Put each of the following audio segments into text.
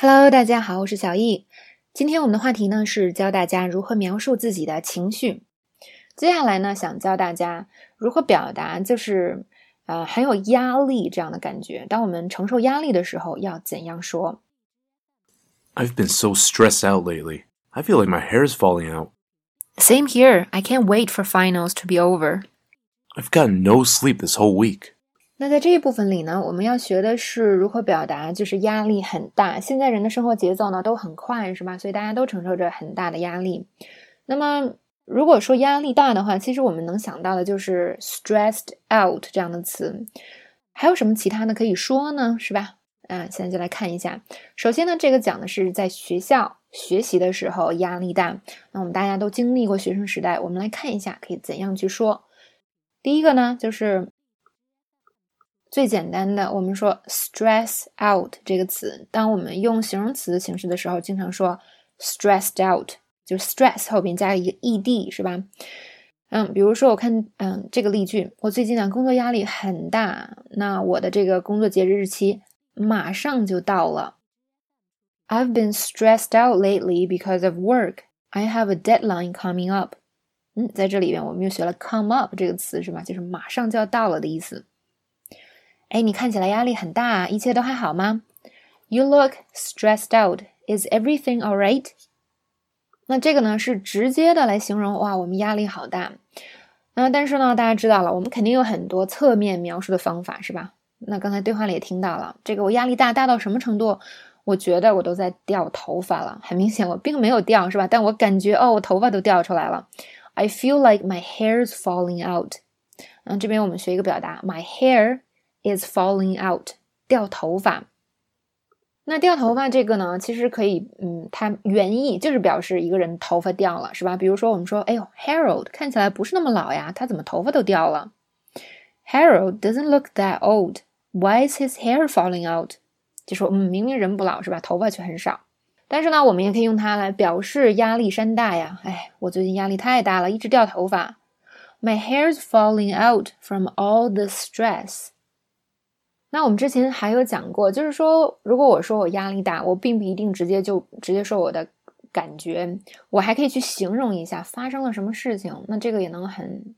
Hello，大家好，我是小易。今天我们的话题呢是教大家如何描述自己的情绪。接下来呢，想教大家如何表达，就是呃很有压力这样的感觉。当我们承受压力的时候，要怎样说？I've been so stressed out lately. I feel like my hair is falling out. Same here. I can't wait for finals to be over. I've gotten no sleep this whole week. 那在这一部分里呢，我们要学的是如何表达，就是压力很大。现在人的生活节奏呢都很快，是吧？所以大家都承受着很大的压力。那么，如果说压力大的话，其实我们能想到的就是 stressed out 这样的词。还有什么其他的可以说呢？是吧？啊，现在就来看一下。首先呢，这个讲的是在学校学习的时候压力大。那我们大家都经历过学生时代，我们来看一下可以怎样去说。第一个呢，就是。最简单的，我们说 stress out 这个词，当我们用形容词形式的时候，经常说 stressed out，就 stress 后边加一个 ed 是吧？嗯，比如说我看，嗯，这个例句，我最近呢工作压力很大，那我的这个工作截止日期马上就到了。I've been stressed out lately because of work. I have a deadline coming up. 嗯，在这里边我们又学了 come up 这个词是吧？就是马上就要到了的意思。哎，你看起来压力很大，一切都还好吗？You look stressed out. Is everything all right? 那这个呢是直接的来形容哇，我们压力好大。那但是呢，大家知道了，我们肯定有很多侧面描述的方法，是吧？那刚才对话里也听到了，这个我压力大大到什么程度？我觉得我都在掉头发了。很明显，我并没有掉，是吧？但我感觉哦，我头发都掉出来了。I feel like my hair is falling out. 嗯，这边我们学一个表达，my hair。Is falling out，掉头发。那掉头发这个呢，其实可以，嗯，它原意就是表示一个人头发掉了，是吧？比如说我们说，哎呦，Harold 看起来不是那么老呀，他怎么头发都掉了？Harold doesn't look that old. Why is his hair falling out？就说，嗯，明明人不老，是吧？头发却很少。但是呢，我们也可以用它来表示压力山大呀。哎，我最近压力太大了，一直掉头发。My hair's falling out from all the stress. 那我们之前还有讲过，就是说，如果我说我压力大，我并不一定直接就直接说我的感觉，我还可以去形容一下发生了什么事情。那这个也能很，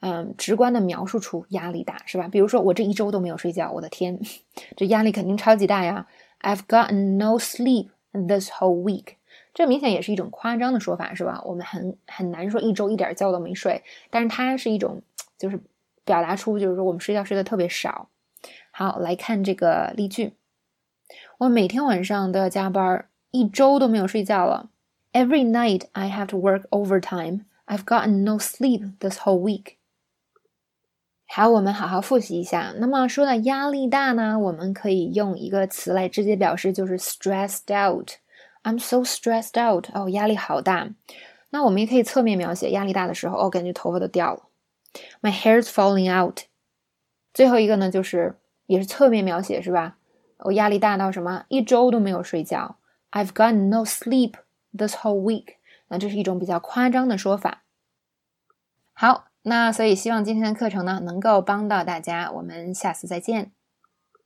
嗯，直观的描述出压力大，是吧？比如说我这一周都没有睡觉，我的天，这压力肯定超级大呀！I've gotten no sleep this whole week。这明显也是一种夸张的说法，是吧？我们很很难说一周一点觉都没睡，但是它是一种，就是表达出就是说我们睡觉睡得特别少。好，来看这个例句。我每天晚上都要加班，一周都没有睡觉了。Every night I have to work overtime. I've gotten no sleep this whole week. 好，我们好好复习一下。那么说到压力大呢，我们可以用一个词来直接表示，就是 stressed out. I'm so stressed out. 哦，压力好大。那我们也可以侧面描写压力大的时候，哦，感觉头发都掉了。My hair's falling out. 最后一个呢，就是也是侧面描写是吧？我压力大到什么？一周都没有睡觉。I've got no sleep this whole week。那这是一种比较夸张的说法。好，那所以希望今天的课程呢能够帮到大家。我们下次再见。